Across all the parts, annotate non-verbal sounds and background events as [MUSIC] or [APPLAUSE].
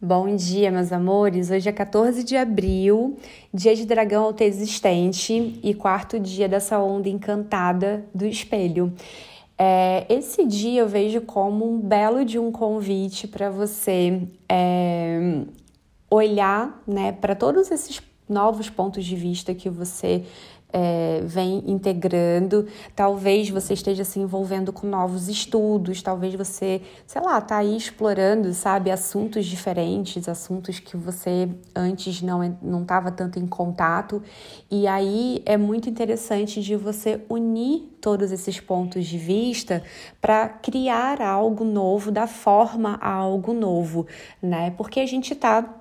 Bom dia, meus amores. Hoje é 14 de abril, dia de dragão alto existente e quarto dia dessa onda encantada do espelho. É, esse dia eu vejo como um belo de um convite para você é, olhar né, para todos esses novos pontos de vista que você é, vem integrando. Talvez você esteja se envolvendo com novos estudos, talvez você, sei lá, tá aí explorando, sabe, assuntos diferentes, assuntos que você antes não não estava tanto em contato. E aí é muito interessante de você unir todos esses pontos de vista para criar algo novo, dar forma a algo novo, né? Porque a gente está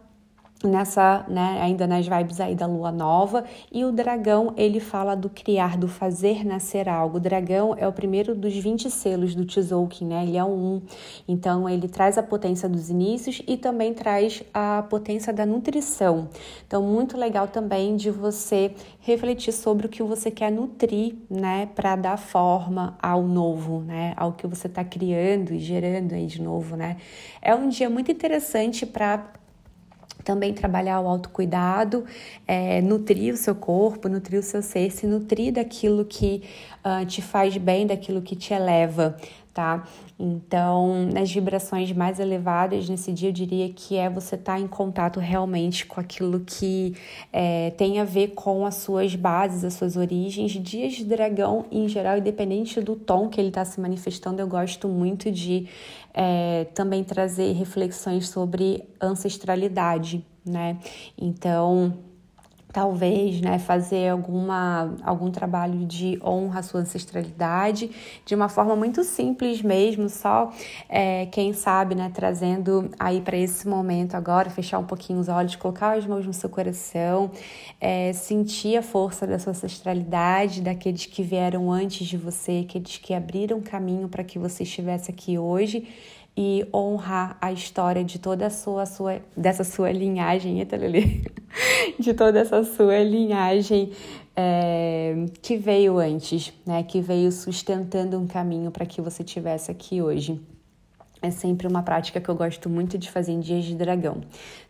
nessa, né, ainda nas vibes aí da lua nova, e o dragão, ele fala do criar, do fazer nascer algo. O dragão é o primeiro dos 20 selos do Tzolk'in, né? Ele é um, então ele traz a potência dos inícios e também traz a potência da nutrição. Então muito legal também de você refletir sobre o que você quer nutrir, né, para dar forma ao novo, né, ao que você está criando e gerando aí de novo, né? É um dia muito interessante para também trabalhar o autocuidado, é, nutrir o seu corpo, nutrir o seu ser, se nutrir daquilo que uh, te faz bem, daquilo que te eleva, tá? Então, nas vibrações mais elevadas nesse dia, eu diria que é você estar tá em contato realmente com aquilo que é, tem a ver com as suas bases, as suas origens. Dias de dragão, em geral, independente do tom que ele está se manifestando, eu gosto muito de é, também trazer reflexões sobre ancestralidade, né? Então, talvez, né, fazer alguma, algum trabalho de honra à sua ancestralidade de uma forma muito simples mesmo, só é, quem sabe, né, trazendo aí para esse momento agora, fechar um pouquinho os olhos, colocar as mãos no seu coração, é, sentir a força da sua ancestralidade, daqueles que vieram antes de você, aqueles que abriram caminho para que você estivesse aqui hoje e honrar a história de toda a sua, sua dessa sua linhagem, eita, [LAUGHS] de toda essa sua linhagem é, que veio antes, né? Que veio sustentando um caminho para que você tivesse aqui hoje. É sempre uma prática que eu gosto muito de fazer em dias de dragão.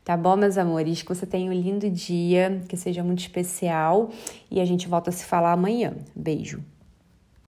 Tá bom, meus amores? Que você tenha um lindo dia, que seja muito especial e a gente volta a se falar amanhã. Beijo.